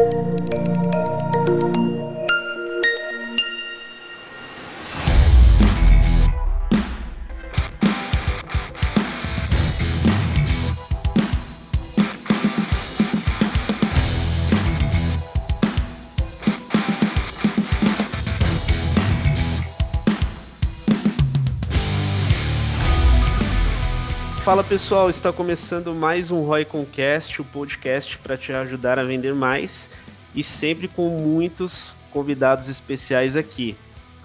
Música Fala pessoal, está começando mais um Roy Concast, o podcast para te ajudar a vender mais e sempre com muitos convidados especiais aqui.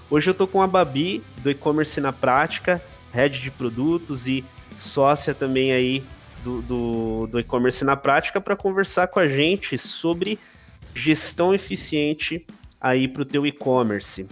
Hoje eu estou com a Babi do e-commerce na prática, head de produtos e sócia também aí do, do, do e-commerce na prática para conversar com a gente sobre gestão eficiente aí para o teu e-commerce.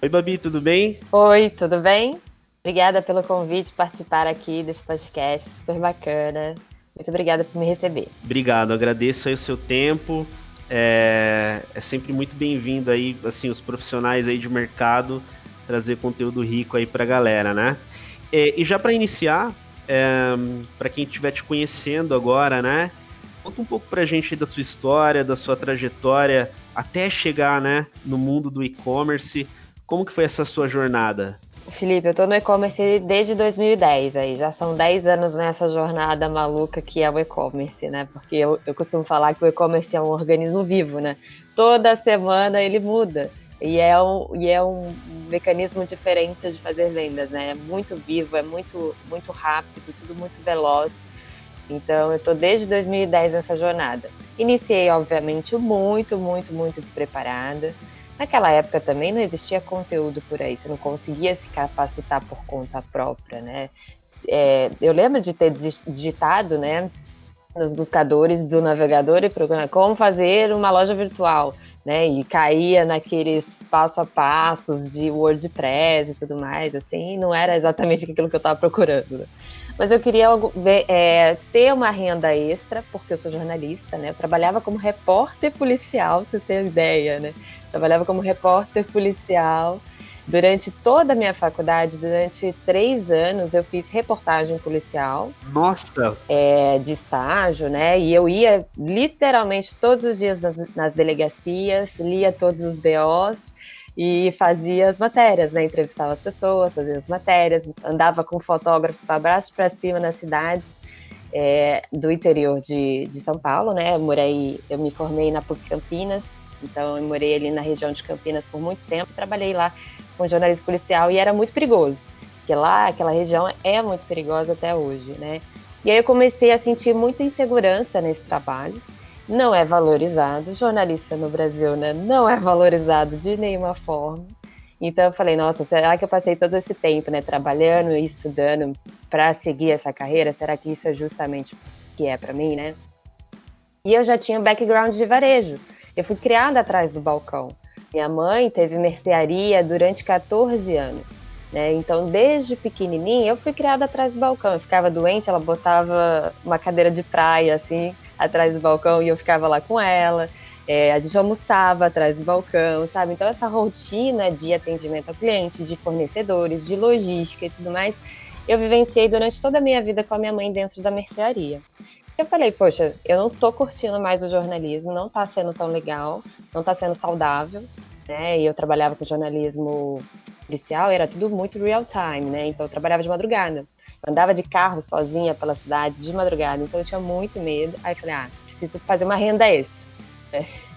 Oi Babi, tudo bem? Oi, tudo bem? Obrigada pelo convite participar aqui desse podcast, super bacana. Muito obrigada por me receber. Obrigado, agradeço aí o seu tempo. É, é sempre muito bem-vindo aí, assim, os profissionais aí de mercado trazer conteúdo rico aí para a galera, né? É, e já para iniciar, é, para quem estiver te conhecendo agora, né? Conta um pouco para a gente da sua história, da sua trajetória até chegar, né, no mundo do e-commerce. Como que foi essa sua jornada? Felipe, eu estou no e-commerce desde 2010, aí já são 10 anos nessa jornada maluca que é o e-commerce, né? Porque eu, eu costumo falar que o e-commerce é um organismo vivo, né? Toda semana ele muda e é um, e é um mecanismo diferente de fazer vendas, né? É muito vivo, é muito, muito rápido, tudo muito veloz. Então, eu estou desde 2010 nessa jornada. Iniciei, obviamente, muito, muito, muito despreparada. Naquela época também não existia conteúdo por aí, você não conseguia se capacitar por conta própria, né? É, eu lembro de ter digitado, né, nos buscadores do navegador e procurando como fazer uma loja virtual, né? E caía naqueles passo a passos de WordPress e tudo mais, assim, não era exatamente aquilo que eu estava procurando. Né? Mas eu queria é, ter uma renda extra, porque eu sou jornalista, né? Eu trabalhava como repórter policial, você tem ideia, né? Trabalhava como repórter policial. Durante toda a minha faculdade, durante três anos, eu fiz reportagem policial. Nossa! É, de estágio, né? E eu ia literalmente todos os dias nas delegacias, lia todos os BOs e fazia as matérias, né? Entrevistava as pessoas, fazia as matérias, andava com fotógrafo para baixo para cima nas cidades é, do interior de, de São Paulo, né? Eu morei, eu me formei na PUC Campinas então, eu morei ali na região de Campinas por muito tempo, trabalhei lá com jornalismo policial e era muito perigoso, porque lá aquela região é muito perigosa até hoje, né? E aí eu comecei a sentir muita insegurança nesse trabalho. Não é valorizado, jornalista no Brasil, né? Não é valorizado de nenhuma forma. Então eu falei, nossa, será que eu passei todo esse tempo, né, trabalhando e estudando para seguir essa carreira? Será que isso é justamente o que é para mim, né? E eu já tinha um background de varejo. Eu fui criada atrás do balcão. Minha mãe teve mercearia durante 14 anos. Né? Então, desde pequenininha, eu fui criada atrás do balcão. Eu ficava doente, ela botava uma cadeira de praia assim atrás do balcão e eu ficava lá com ela. É, a gente almoçava atrás do balcão, sabe? Então, essa rotina de atendimento ao cliente, de fornecedores, de logística e tudo mais, eu vivenciei durante toda a minha vida com a minha mãe dentro da mercearia. Eu falei, poxa, eu não tô curtindo mais o jornalismo, não tá sendo tão legal, não tá sendo saudável, né? E eu trabalhava com jornalismo policial, era tudo muito real time, né? Então eu trabalhava de madrugada. Andava de carro sozinha pela cidade de madrugada, então eu tinha muito medo. Aí falei, ah, preciso fazer uma renda extra.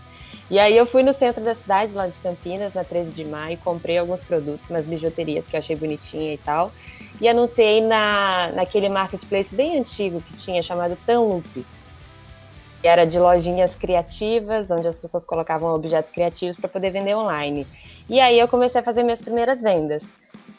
E aí eu fui no centro da cidade, lá de Campinas, na 13 de maio, comprei alguns produtos, umas bijuterias que eu achei bonitinha e tal e anunciei na, naquele marketplace bem antigo que tinha chamado Tanloop, era de lojinhas criativas, onde as pessoas colocavam objetos criativos para poder vender online. E aí eu comecei a fazer minhas primeiras vendas.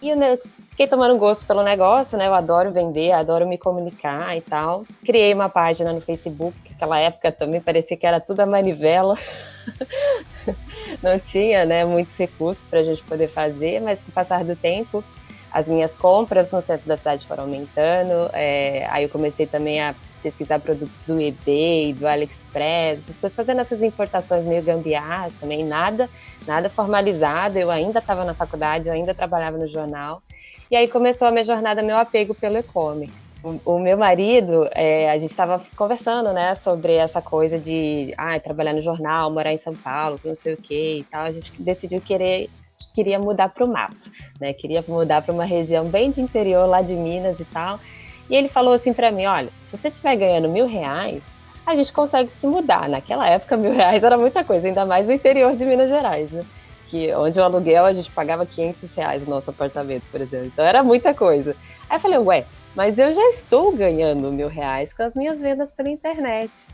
E eu né, fiquei tomando gosto pelo negócio, né? Eu adoro vender, adoro me comunicar e tal. Criei uma página no Facebook, que naquela época também parecia que era tudo a manivela. Não tinha, né, muitos recursos para a gente poder fazer, mas com o passar do tempo, as minhas compras no centro da cidade foram aumentando. É, aí eu comecei também a pesquisar produtos do eBay, do AliExpress, essas coisas, fazendo essas importações meio gambiarras também, nada, nada formalizado. Eu ainda estava na faculdade, eu ainda trabalhava no jornal. E aí começou a minha jornada, meu apego pelo e-commerce. O, o, meu marido, é, a gente estava conversando, né, sobre essa coisa de ah, trabalhar no jornal, morar em São Paulo, não sei o que e tal. A gente decidiu querer queria mudar para o mato, né? Queria mudar para uma região bem de interior lá de Minas e tal. E ele falou assim para mim, olha, se você estiver ganhando mil reais, a gente consegue se mudar. Naquela época, mil reais era muita coisa, ainda mais no interior de Minas Gerais, né? Que, onde o aluguel a gente pagava 500 reais no nosso apartamento, por exemplo. Então era muita coisa. Aí eu falei, ué, mas eu já estou ganhando mil reais com as minhas vendas pela internet.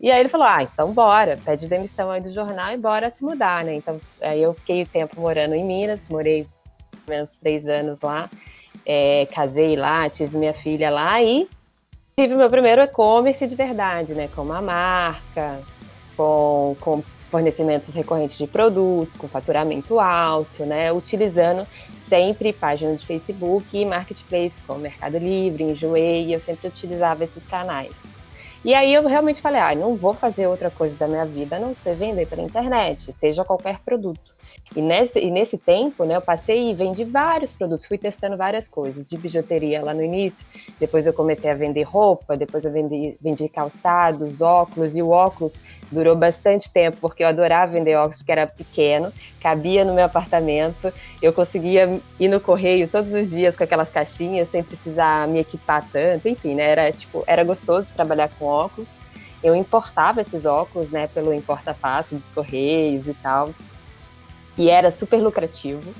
E aí ele falou: ah, então bora, pede demissão aí do jornal e bora se mudar, né? Então aí eu fiquei o tempo morando em Minas, morei menos três anos lá, é, casei lá, tive minha filha lá e tive meu primeiro e-commerce de verdade, né? Com uma marca, com, com fornecimentos recorrentes de produtos, com faturamento alto, né? Utilizando sempre página de Facebook e marketplace como Mercado Livre, Enjoei, eu sempre utilizava esses canais. E aí eu realmente falei, ah, não vou fazer outra coisa da minha vida a não ser vender pela internet, seja qualquer produto. E nesse, e nesse tempo, né, eu passei e vendi vários produtos, fui testando várias coisas, de bijuteria lá no início, depois eu comecei a vender roupa, depois eu vendi, vendi calçados, óculos, e o óculos durou bastante tempo, porque eu adorava vender óculos, porque era pequeno, cabia no meu apartamento, eu conseguia ir no correio todos os dias com aquelas caixinhas, sem precisar me equipar tanto, enfim, né, era, tipo, era gostoso trabalhar com óculos, eu importava esses óculos, né, pelo importa-passo dos correios e tal, e era super lucrativo.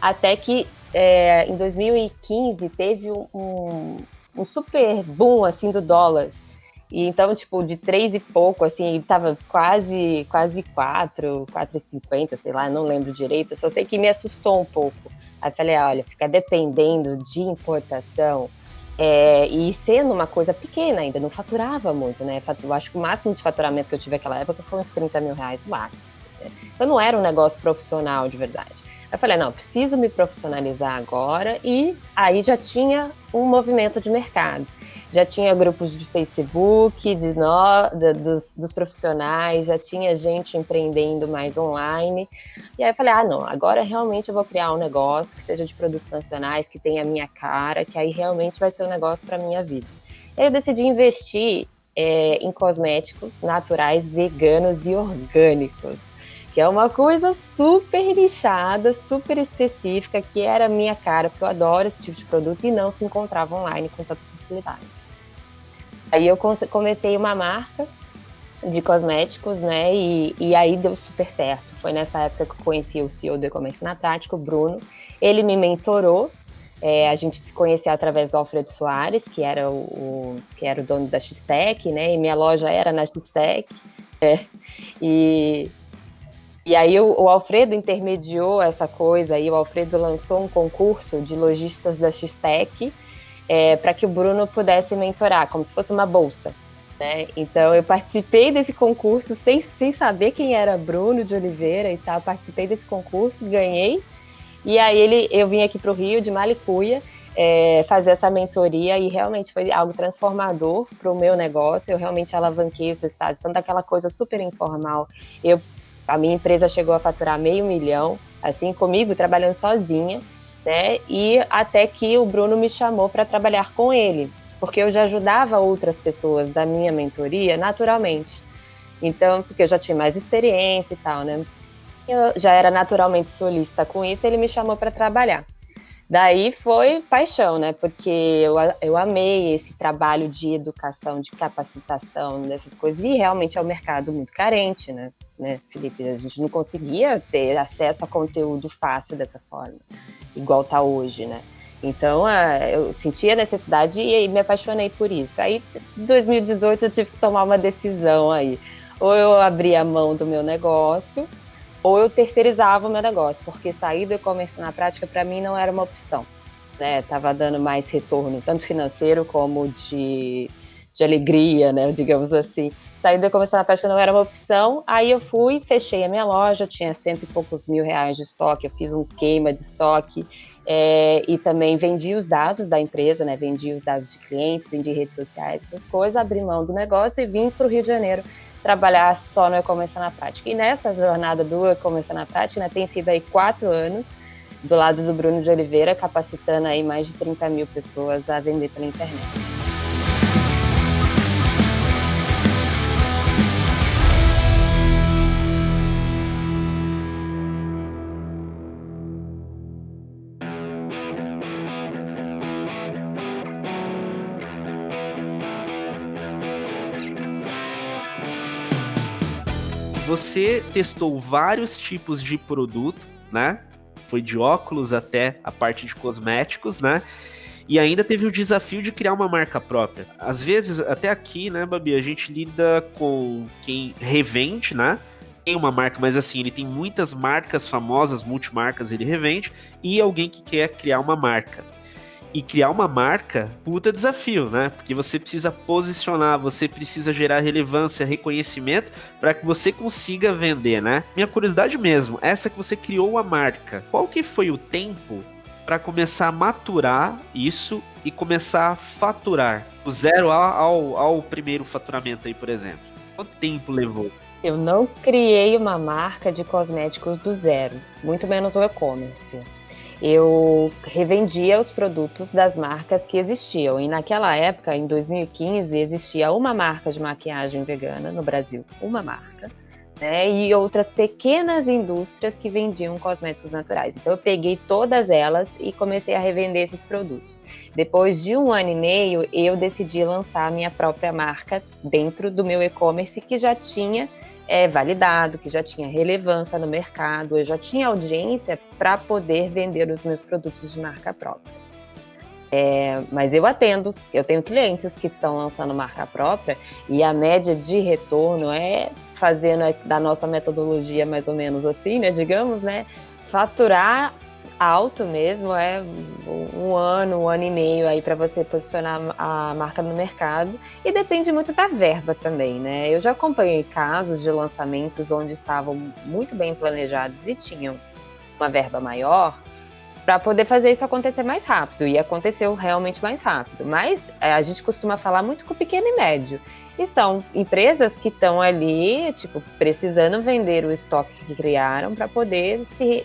Até que é, em 2015 teve um, um, super boom assim do dólar. E então, tipo, de três e pouco, assim, tava quase, quase quatro, quatro e cinquenta, sei lá, não lembro direito. Só sei que me assustou um pouco. Aí falei, olha, ficar dependendo de importação é, e sendo uma coisa pequena ainda, não faturava muito, né? Eu acho que o máximo de faturamento que eu tive naquela época foi uns 30 mil reais no máximo. Então não era um negócio profissional de verdade. Eu falei, não, preciso me profissionalizar agora e aí já tinha um movimento de mercado. Já tinha grupos de Facebook, de no, de, dos, dos, profissionais, já tinha gente empreendendo mais online. E aí eu falei, ah, não, agora realmente eu vou criar um negócio que seja de produtos nacionais, que tenha a minha cara, que aí realmente vai ser um negócio para minha vida. E aí eu decidi investir é, em cosméticos naturais, veganos e orgânicos que é uma coisa super nichada, super específica, que era minha cara, porque eu adoro esse tipo de produto e não se encontrava online com tanta facilidade. Aí eu comecei uma marca de cosméticos, né? E, e aí deu super certo. Foi nessa época que eu conheci o CEO do e-commerce na prática, o Bruno. Ele me mentorou. É, a gente se conheceu através do Alfredo Soares, que era o, o que era o dono da X-Tech, né? E minha loja era na X-Tech. É. E e aí o, o, Alfredo intermediou essa coisa, aí o Alfredo lançou um concurso de lojistas da X-Tech é, para que o Bruno pudesse mentorar, como se fosse uma bolsa. Né? Então eu participei desse concurso sem, sem saber quem era Bruno de Oliveira e tal, participei desse concurso, ganhei. E aí ele, eu vim aqui para o Rio de Malicuia é, fazer essa mentoria e realmente foi algo transformador para o meu negócio. Eu realmente alavanquei os resultados, então daquela coisa super informal. Eu a minha empresa chegou a faturar meio milhão, assim, comigo, trabalhando sozinha, né? E até que o Bruno me chamou para trabalhar com ele, porque eu já ajudava outras pessoas da minha mentoria naturalmente. Então, porque eu já tinha mais experiência e tal, né? Eu já era naturalmente solista com isso, ele me chamou para trabalhar. Daí foi paixão, né? Porque eu, eu amei esse trabalho de educação, de capacitação, dessas coisas, e realmente é um mercado muito carente, né? né, Felipe? A gente não conseguia ter acesso a conteúdo fácil dessa forma, igual tá hoje, né? Então, eu senti a necessidade e me apaixonei por isso. Aí, em 2018, eu tive que tomar uma decisão aí. Ou eu abria a mão do meu negócio, ou eu terceirizava o meu negócio, porque sair do e-commerce na prática para mim não era uma opção. Né? Tava dando mais retorno, tanto financeiro como de, de alegria, né? digamos assim. Sair do e-commerce na prática não era uma opção. Aí eu fui, fechei a minha loja, tinha cento e poucos mil reais de estoque, eu fiz um queima de estoque é, e também vendi os dados da empresa, né? Vendi os dados de clientes, vendi redes sociais, essas coisas, abri mão do negócio e vim para o Rio de Janeiro trabalhar só no e-commerce na prática. E nessa jornada do e-commerce na prática, né, tem sido aí quatro anos do lado do Bruno de Oliveira, capacitando aí mais de 30 mil pessoas a vender pela internet. Você testou vários tipos de produto, né? Foi de óculos até a parte de cosméticos, né? E ainda teve o desafio de criar uma marca própria. Às vezes, até aqui, né, Babi, a gente lida com quem revende, né? Tem uma marca, mas assim, ele tem muitas marcas famosas, multimarcas ele revende, e alguém que quer criar uma marca e criar uma marca, puta desafio, né? Porque você precisa posicionar, você precisa gerar relevância, reconhecimento para que você consiga vender, né? Minha curiosidade mesmo, essa que você criou a marca, qual que foi o tempo para começar a maturar isso e começar a faturar? Do zero ao, ao primeiro faturamento aí, por exemplo. Quanto tempo levou? Eu não criei uma marca de cosméticos do zero, muito menos o e-commerce eu revendia os produtos das marcas que existiam. E naquela época, em 2015, existia uma marca de maquiagem vegana no Brasil, uma marca, né? E outras pequenas indústrias que vendiam cosméticos naturais. Então eu peguei todas elas e comecei a revender esses produtos. Depois de um ano e meio, eu decidi lançar a minha própria marca dentro do meu e-commerce que já tinha é, validado, que já tinha relevância no mercado, eu já tinha audiência para poder vender os meus produtos de marca própria. É, mas eu atendo, eu tenho clientes que estão lançando marca própria e a média de retorno é fazendo da nossa metodologia mais ou menos assim, né, digamos, né, faturar alto mesmo, é um ano, um ano e meio aí para você posicionar a marca no mercado e depende muito da verba também, né? Eu já acompanhei casos de lançamentos onde estavam muito bem planejados e tinham uma verba maior para poder fazer isso acontecer mais rápido e aconteceu realmente mais rápido. Mas é, a gente costuma falar muito com pequeno e médio. E são empresas que estão ali, tipo, precisando vender o estoque que criaram para poder se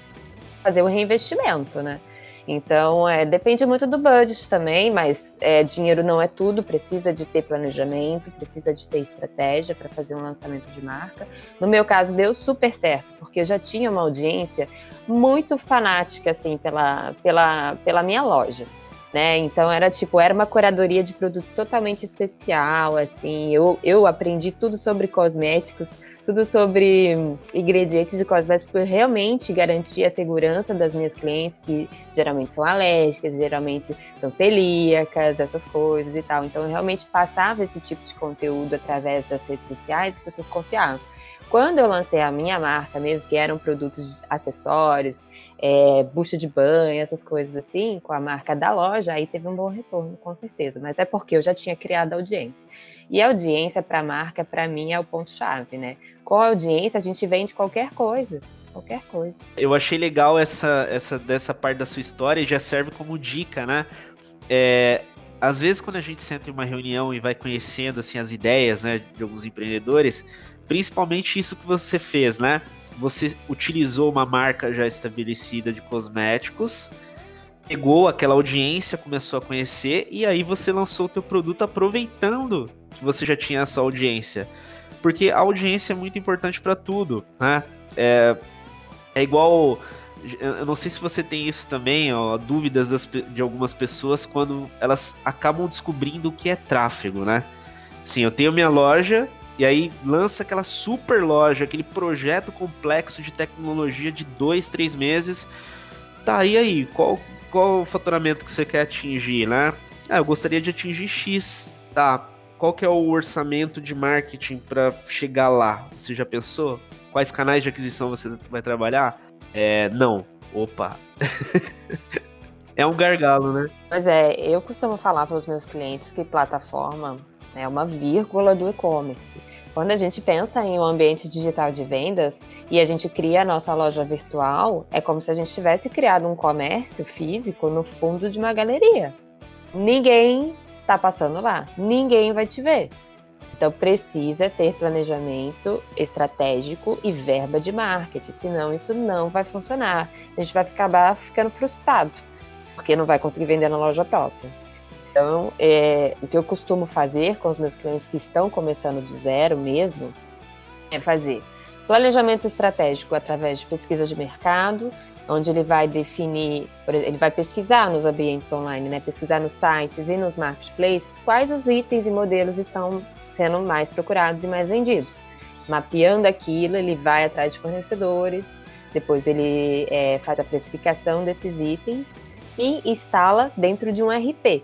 fazer o reinvestimento, né? Então, é, depende muito do budget também, mas é, dinheiro não é tudo, precisa de ter planejamento, precisa de ter estratégia para fazer um lançamento de marca. No meu caso, deu super certo, porque eu já tinha uma audiência muito fanática, assim, pela, pela, pela minha loja né? Então era tipo, era uma curadoria de produtos totalmente especial, assim. Eu, eu aprendi tudo sobre cosméticos, tudo sobre ingredientes de cosméticos, porque realmente garantia a segurança das minhas clientes, que geralmente são alérgicas, geralmente são celíacas, essas coisas e tal. Então eu realmente passava esse tipo de conteúdo através das redes sociais, as pessoas confiavam. Quando eu lancei a minha marca mesmo, que eram produtos acessórios, é, bucha de banho, essas coisas assim, com a marca da loja, aí teve um bom retorno, com certeza. Mas é porque eu já tinha criado audiência. E audiência para a marca, para mim, é o ponto-chave, né? Com a audiência, a gente vende qualquer coisa qualquer coisa. Eu achei legal essa, essa dessa parte da sua história e já serve como dica, né? É, às vezes quando a gente senta em uma reunião e vai conhecendo assim as ideias, né, de alguns empreendedores, Principalmente isso que você fez, né? Você utilizou uma marca já estabelecida de cosméticos, pegou aquela audiência, começou a conhecer e aí você lançou o teu produto aproveitando que você já tinha essa audiência. Porque a audiência é muito importante para tudo, né? É, é igual eu não sei se você tem isso também, ó, dúvidas das, de algumas pessoas quando elas acabam descobrindo o que é tráfego, né? Sim, eu tenho minha loja, e aí lança aquela super loja, aquele projeto complexo de tecnologia de dois, três meses. Tá, e aí? Qual, qual o faturamento que você quer atingir, né? Ah, eu gostaria de atingir X. Tá, qual que é o orçamento de marketing para chegar lá? Você já pensou? Quais canais de aquisição você vai trabalhar? É, não. Opa. é um gargalo, né? Mas é, eu costumo falar para os meus clientes que plataforma é uma vírgula do e-commerce. Quando a gente pensa em um ambiente digital de vendas e a gente cria a nossa loja virtual, é como se a gente tivesse criado um comércio físico no fundo de uma galeria. Ninguém está passando lá, ninguém vai te ver. Então precisa ter planejamento estratégico e verba de marketing, senão isso não vai funcionar. A gente vai acabar ficando frustrado, porque não vai conseguir vender na loja própria. Então, é, o que eu costumo fazer com os meus clientes que estão começando do zero mesmo é fazer planejamento estratégico através de pesquisa de mercado, onde ele vai definir, ele vai pesquisar nos ambientes online, né, pesquisar nos sites e nos marketplaces quais os itens e modelos estão sendo mais procurados e mais vendidos. Mapeando aquilo, ele vai atrás de fornecedores, depois ele é, faz a precificação desses itens e instala dentro de um RP.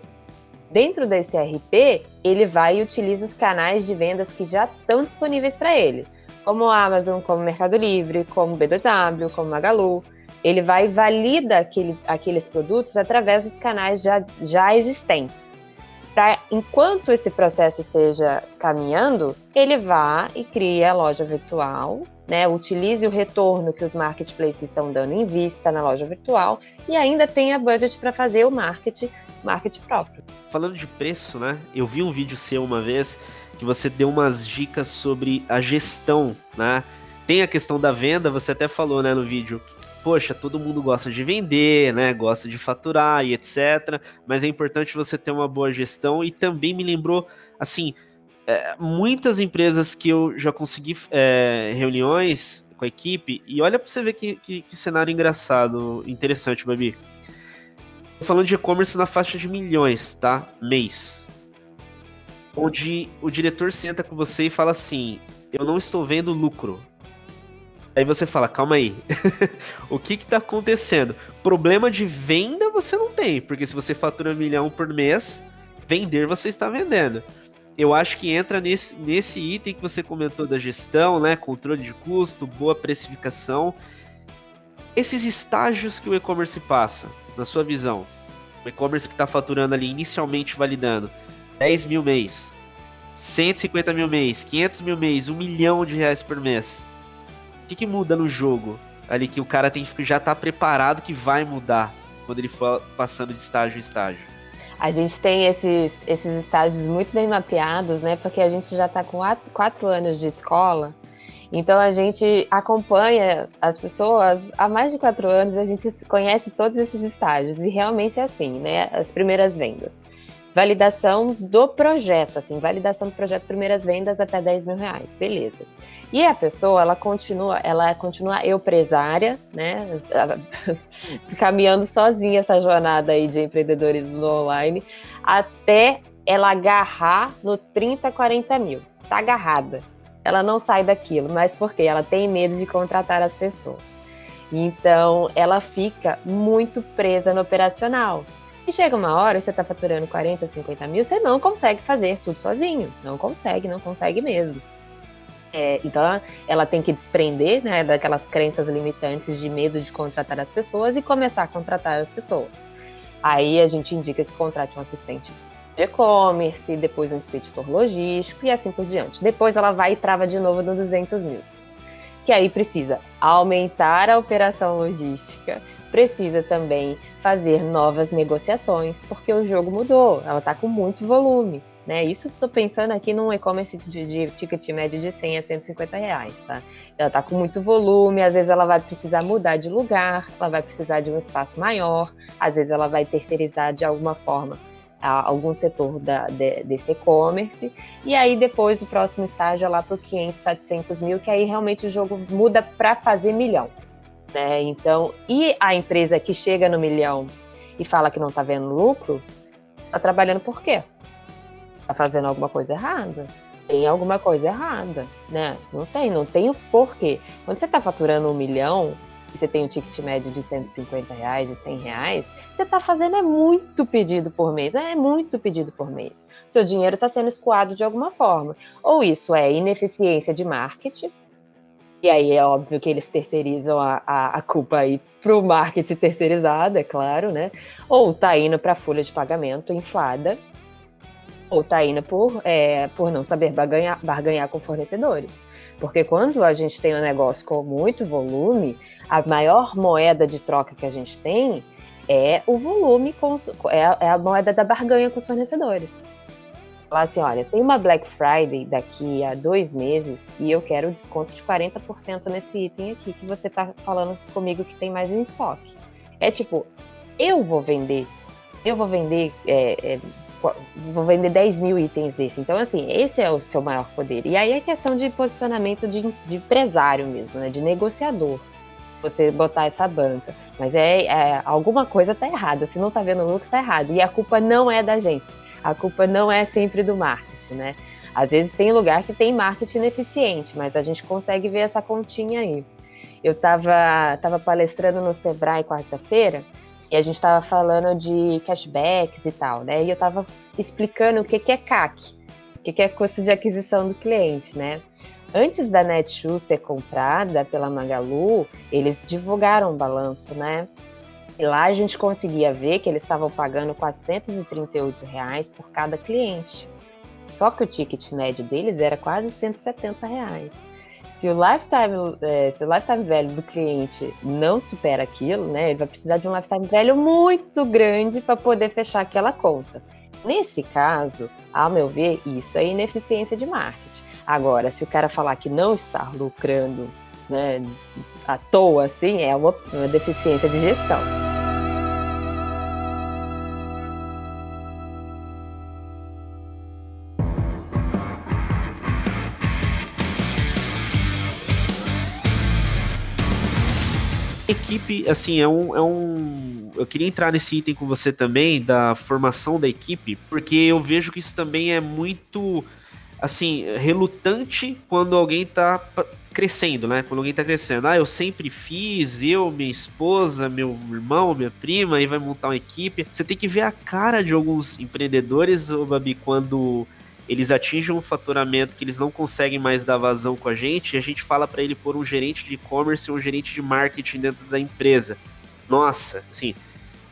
Dentro desse RP, ele vai e utiliza os canais de vendas que já estão disponíveis para ele, como a Amazon, como Mercado Livre, como o B2W, como Magalu ele vai e valida aquele, aqueles produtos através dos canais já, já existentes. Pra, enquanto esse processo esteja caminhando, ele vá e cria a loja virtual, né, utilize o retorno que os marketplaces estão dando em vista na loja virtual e ainda tenha budget para fazer o marketing, marketing próprio. Falando de preço, né? Eu vi um vídeo seu uma vez que você deu umas dicas sobre a gestão, né? Tem a questão da venda, você até falou, né, no vídeo, poxa, todo mundo gosta de vender, né? Gosta de faturar e etc. Mas é importante você ter uma boa gestão e também me lembrou, assim, é, muitas empresas que eu já consegui é, reuniões com a equipe e olha para você ver que, que, que, cenário engraçado, interessante, Babi. Falando de e-commerce na faixa de milhões, tá? Mês. Onde o diretor senta com você e fala assim: Eu não estou vendo lucro. Aí você fala, calma aí, o que que tá acontecendo? Problema de venda você não tem, porque se você fatura um milhão por mês, vender você está vendendo. Eu acho que entra nesse, nesse item que você comentou da gestão, né? Controle de custo, boa precificação. Esses estágios que o e-commerce passa, na sua visão. O e-commerce que está faturando ali, inicialmente validando 10 mil mês, 150 mil mês, 500 mil mês, 1 milhão de reais por mês que, que muda no jogo? Ali que o cara tem que já tá preparado que vai mudar quando ele for passando de estágio em estágio. A gente tem esses, esses estágios muito bem mapeados, né? Porque a gente já está com quatro, anos de escola, então a gente acompanha as pessoas há mais de quatro anos, a gente conhece todos esses estágios e realmente é assim, né? As primeiras vendas. Validação do projeto, assim, validação do projeto primeiras vendas até 10 mil reais, beleza. E a pessoa, ela continua, ela continua empresária, né, caminhando sozinha essa jornada aí de empreendedorismo online, até ela agarrar no 30, 40 mil. Tá agarrada. Ela não sai daquilo, mas por quê? Ela tem medo de contratar as pessoas. Então, ela fica muito presa no operacional. E chega uma hora, você está faturando 40, 50 mil, você não consegue fazer tudo sozinho. Não consegue, não consegue mesmo. É, então ela, ela, tem que desprender né, daquelas crenças limitantes de medo de contratar as pessoas e começar a contratar as pessoas. Aí a gente indica que contrate um assistente de e-commerce, depois um expeditor logístico e assim por diante. Depois ela vai e trava de novo no 200 mil. Que aí precisa aumentar a operação logística, precisa também fazer novas negociações, porque o jogo mudou, ela está com muito volume. Né? Isso estou pensando aqui num e-commerce de, de, ticket médio de 100 a 150 reais. Tá? Ela está com muito volume, às vezes ela vai precisar mudar de lugar, ela vai precisar de um espaço maior, às vezes ela vai terceirizar de alguma forma algum setor da, de, desse e-commerce, e aí depois o próximo estágio é lá para 500, 700 mil, que aí realmente o jogo muda para fazer milhão. Né? Então, e a empresa que chega no milhão e fala que não está vendo lucro, está trabalhando por quê? Está fazendo alguma coisa errada? Tem alguma coisa errada, né? Não tem, não tem o porquê. Quando você está faturando um milhão e você tem um ticket médio de 150 reais, de 100 reais, você está fazendo é muito pedido por mês, é muito pedido por mês. Seu dinheiro está sendo escoado de alguma forma. Ou isso é ineficiência de marketing, e aí é óbvio que eles terceirizam a, a, a culpa aí pro marketing terceirizado, é claro, né? Ou tá indo para folha de pagamento inflada, ou tá indo por, é, por não saber barganhar, barganhar com fornecedores. Porque quando a gente tem um negócio com muito volume, a maior moeda de troca que a gente tem é o volume, com, é, é a moeda da barganha com os fornecedores. Falar assim, olha, tem uma Black Friday daqui a dois meses e eu quero desconto de 40% nesse item aqui que você está falando comigo que tem mais em estoque. É tipo, eu vou vender, eu vou vender, é, é, vou vender 10 mil itens desse. Então, assim, esse é o seu maior poder. E aí é questão de posicionamento de, de empresário mesmo, né? De negociador. Você botar essa banca. Mas é, é alguma coisa tá errada. Se não tá vendo lucro, tá errado. E a culpa não é da agência a culpa não é sempre do marketing, né? Às vezes tem lugar que tem marketing ineficiente, mas a gente consegue ver essa continha aí. Eu estava tava palestrando no Sebrae quarta-feira e a gente estava falando de cashbacks e tal, né? E eu estava explicando o que, que é CAC, o que, que é custo de aquisição do cliente, né? Antes da Netshoes ser comprada pela Magalu, eles divulgaram o balanço, né? E lá a gente conseguia ver que eles estavam pagando 438 reais por cada cliente. Só que o ticket médio deles era quase 170 reais. Se o lifetime, é, se o lifetime velho do cliente não supera aquilo, né, ele vai precisar de um lifetime velho muito grande para poder fechar aquela conta. Nesse caso, ao meu ver, isso é ineficiência de marketing. Agora, se o cara falar que não está lucrando né, à toa, assim, é uma, uma deficiência de gestão. Assim, é um, é um. Eu queria entrar nesse item com você também, da formação da equipe, porque eu vejo que isso também é muito, assim, relutante quando alguém tá crescendo, né? Quando alguém tá crescendo. Ah, eu sempre fiz, eu, minha esposa, meu irmão, minha prima, aí vai montar uma equipe. Você tem que ver a cara de alguns empreendedores, Babi, quando eles atingem um faturamento que eles não conseguem mais dar vazão com a gente, e a gente fala para ele pôr um gerente de e-commerce e um gerente de marketing dentro da empresa. Nossa, assim,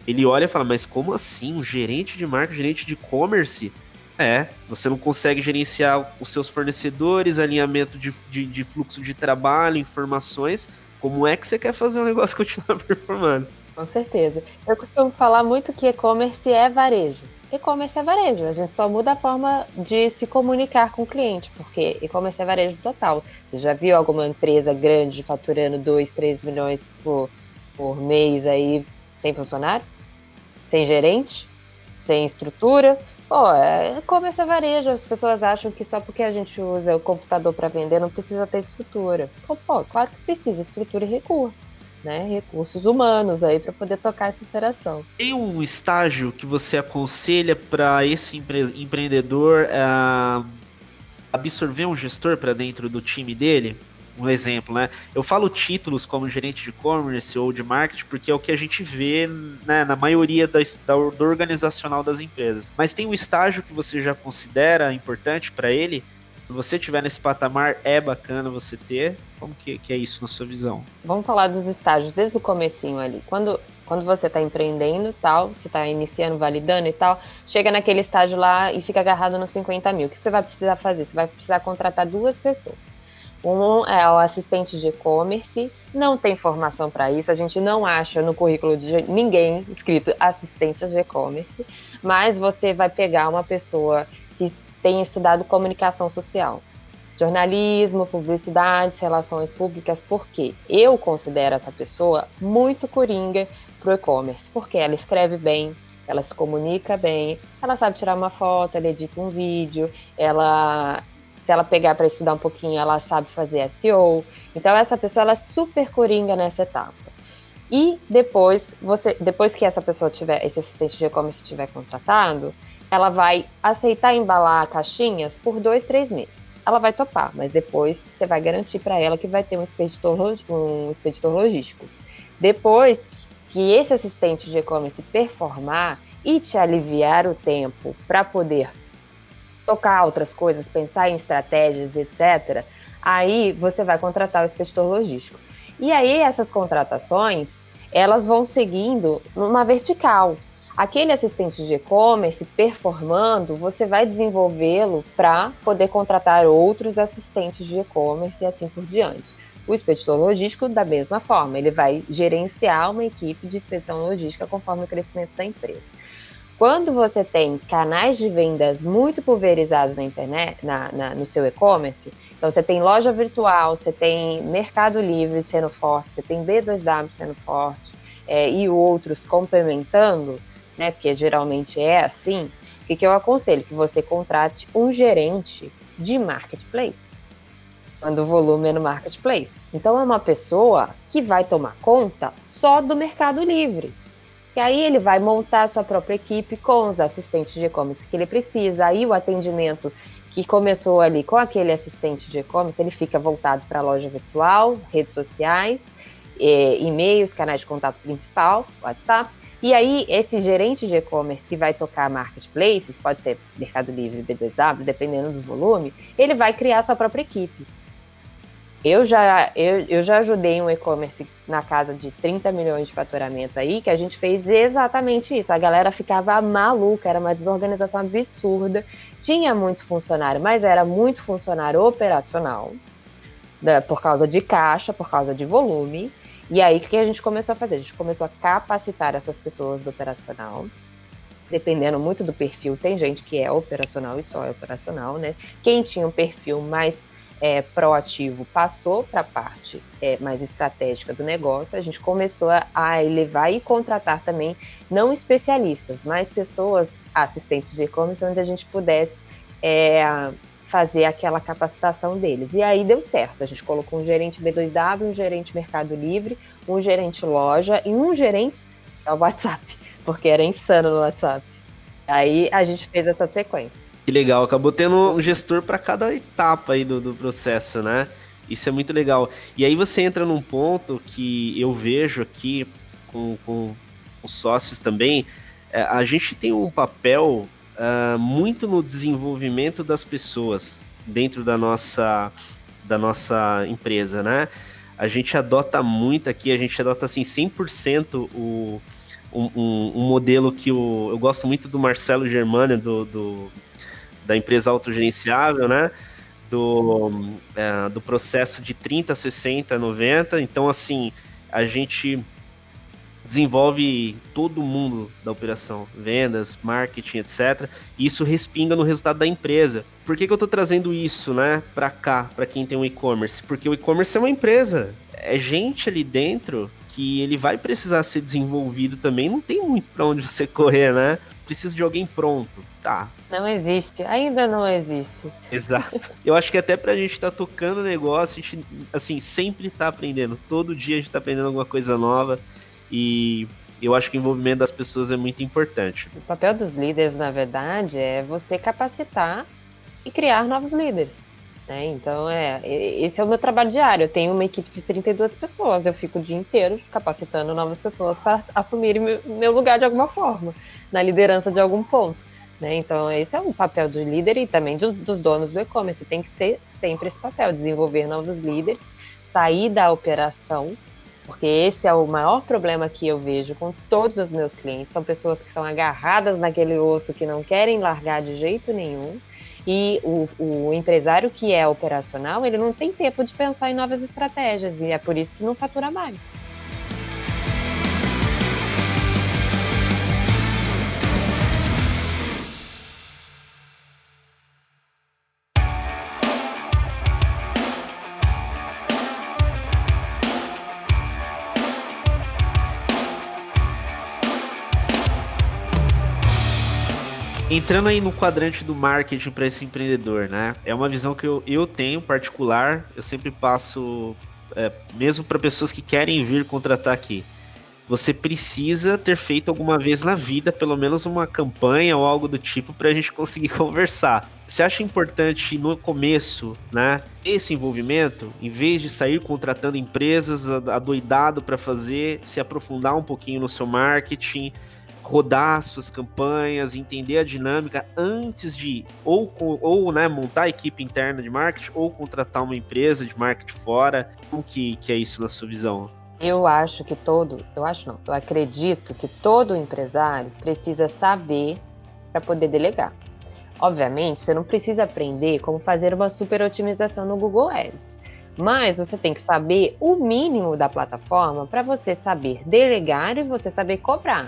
ele olha e fala, mas como assim? Um gerente de marketing, um gerente de e-commerce? É, você não consegue gerenciar os seus fornecedores, alinhamento de, de, de fluxo de trabalho, informações. Como é que você quer fazer o negócio continuar performando? Com certeza. Eu costumo falar muito que e-commerce é varejo e-commerce é varejo. A gente só muda a forma de se comunicar com o cliente, porque e-commerce é varejo total. Você já viu alguma empresa grande faturando 2, 3 milhões por, por mês aí sem funcionário? Sem gerente? Sem estrutura? Pô, é, e-commerce é varejo. As pessoas acham que só porque a gente usa o computador para vender não precisa ter estrutura. Pô, pô, claro que precisa, estrutura e recursos né, recursos humanos aí para poder tocar essa operação. Tem um estágio que você aconselha para esse empre empreendedor uh, absorver um gestor para dentro do time dele? Um exemplo, né? Eu falo títulos como gerente de e-commerce ou de marketing porque é o que a gente vê né, na maioria da, da, do organizacional das empresas. Mas tem um estágio que você já considera importante para ele? Você estiver nesse patamar, é bacana você ter. Como que, que é isso na sua visão? Vamos falar dos estágios desde o comecinho ali. Quando, quando você está empreendendo tal, você está iniciando, validando e tal, chega naquele estágio lá e fica agarrado nos 50 mil. O que você vai precisar fazer? Você vai precisar contratar duas pessoas. Um é o assistente de e-commerce, não tem formação para isso, a gente não acha no currículo de ninguém escrito assistente de e-commerce, mas você vai pegar uma pessoa tenha estudado comunicação social. Jornalismo, publicidades, relações públicas, porque eu considero essa pessoa muito coringa para o e-commerce, porque ela escreve bem, ela se comunica bem, ela sabe tirar uma foto, ela edita um vídeo, ela se ela pegar para estudar um pouquinho, ela sabe fazer SEO. Então essa pessoa ela é super coringa nessa etapa. E depois, você, depois que essa pessoa tiver, esse assistente de e-commerce estiver contratado, ela vai aceitar embalar caixinhas por dois, três meses. Ela vai topar, mas depois você vai garantir para ela que vai ter um expeditor, um expeditor logístico. Depois que esse assistente de e-commerce performar e te aliviar o tempo para poder tocar outras coisas, pensar em estratégias, etc., aí você vai contratar o expeditor logístico. E aí essas contratações, elas vão seguindo numa vertical. Aquele assistente de e-commerce performando, você vai desenvolvê-lo para poder contratar outros assistentes de e-commerce e assim por diante. O expeditor logístico, da mesma forma, ele vai gerenciar uma equipe de expedição logística conforme o crescimento da empresa. Quando você tem canais de vendas muito pulverizados na internet, na, na no seu e-commerce, então você tem loja virtual, você tem Mercado Livre sendo forte, você tem B2W sendo forte é, e outros complementando, né? Porque geralmente é assim. O que, que eu aconselho? Que você contrate um gerente de marketplace. Quando o volume é no marketplace. Então é uma pessoa que vai tomar conta só do Mercado Livre. E aí ele vai montar a sua própria equipe com os assistentes de e-commerce que ele precisa. Aí o atendimento que começou ali com aquele assistente de e-commerce, ele fica voltado para a loja virtual, redes sociais, e-mails, canais de contato principal, WhatsApp. E aí, esse gerente de e-commerce que vai tocar marketplaces, pode ser Mercado Livre, B2W, dependendo do volume, ele vai criar sua própria equipe. Eu já, eu, eu já ajudei um e-commerce na casa de 30 milhões de faturamento aí, que a gente fez exatamente isso. A galera ficava maluca, era uma desorganização absurda. Tinha muito funcionário, mas era muito funcionário operacional, né, por causa de caixa, por causa de volume. E aí, o que a gente começou a fazer? A gente começou a capacitar essas pessoas do operacional, dependendo muito do perfil. Tem gente que é operacional e só é operacional, né? Quem tinha um perfil mais é, proativo passou para a parte é, mais estratégica do negócio, a gente começou a, elevar e contratar também não especialistas, mas pessoas assistentes de e-commerce onde a gente pudesse é, fazer aquela capacitação deles. E aí deu certo. A gente colocou um gerente B2W, um gerente Mercado Livre, um gerente loja e um gerente ao WhatsApp, porque era insano no WhatsApp. Aí a gente fez essa sequência. Que legal, acabou tendo um gestor para cada etapa aí do, do processo, né? Isso é muito legal. E aí você entra num ponto que eu vejo aqui com, com os sócios também. É, a gente tem um papel uh, muito no desenvolvimento das pessoas dentro da nossa, da nossa empresa, né? A gente adota muito aqui, a gente adota assim 100% o, um, um, modelo que o, eu gosto muito do Marcelo Germano, do, do da empresa autogerenciável, né? Do, é, do processo de 30, 60, 90. Então, assim, a gente desenvolve todo mundo da operação, vendas, marketing, etc. E isso respinga no resultado da empresa. Por que, que eu estou trazendo isso, né, para cá, para quem tem um e-commerce? Porque o e-commerce é uma empresa, é gente ali dentro que ele vai precisar ser desenvolvido também. Não tem muito para onde você correr, né? Precisa de alguém pronto. Tá. Não existe, ainda não existe. Exato. Eu acho que até pra gente estar tá tocando negócio, a gente, assim, sempre tá aprendendo. Todo dia a gente tá aprendendo alguma coisa nova. E eu acho que o envolvimento das pessoas é muito importante. O papel dos líderes, na verdade, é você capacitar e criar novos líderes. Né? Então, é, esse é o meu trabalho diário. Eu tenho uma equipe de 32 pessoas, eu fico o dia inteiro capacitando novas pessoas para assumirem meu, lugar de alguma forma, na liderança de algum ponto. Né? Então, esse é o papel do líder e também dos, dos donos do e-commerce. Tem que ter sempre esse papel, desenvolver novos líderes, sair da operação porque esse é o maior problema que eu vejo com todos os meus clientes. São pessoas que são agarradas naquele osso que não querem largar de jeito nenhum. E o, o empresário que é operacional, ele não tem tempo de pensar em novas estratégias. E é por isso que não fatura mais. Entrando aí no quadrante do marketing para esse empreendedor, né? É uma visão que eu, eu tenho particular, eu sempre passo, é, mesmo para pessoas que querem vir contratar aqui. Você precisa ter feito alguma vez na vida, pelo menos uma campanha ou algo do tipo, para a gente conseguir conversar. Você acha importante no começo, né, esse envolvimento, em vez de sair contratando empresas adoidado para fazer, se aprofundar um pouquinho no seu marketing, rodar suas campanhas, entender a dinâmica antes de ou, ou né, montar a equipe interna de marketing ou contratar uma empresa de marketing fora? Como que, que é isso na sua visão? Eu acho que todo, eu acho não, eu acredito que todo empresário precisa saber para poder delegar. Obviamente, você não precisa aprender como fazer uma super otimização no Google Ads, mas você tem que saber o mínimo da plataforma para você saber delegar e você saber cobrar.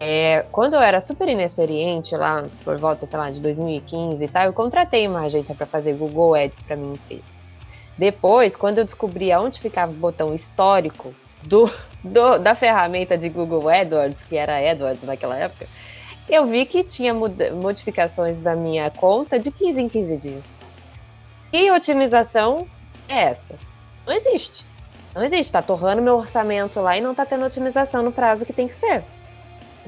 É, quando eu era super inexperiente, lá por volta, sei lá, de 2015 e tal, eu contratei uma agência para fazer Google Ads para minha empresa. Depois, quando eu descobri aonde ficava o botão histórico do, do, da ferramenta de Google AdWords, que era AdWords naquela época, eu vi que tinha modificações da minha conta de 15 em 15 dias. Que otimização é essa? Não existe. Não existe. Tá torrando meu orçamento lá e não tá tendo otimização no prazo que tem que ser.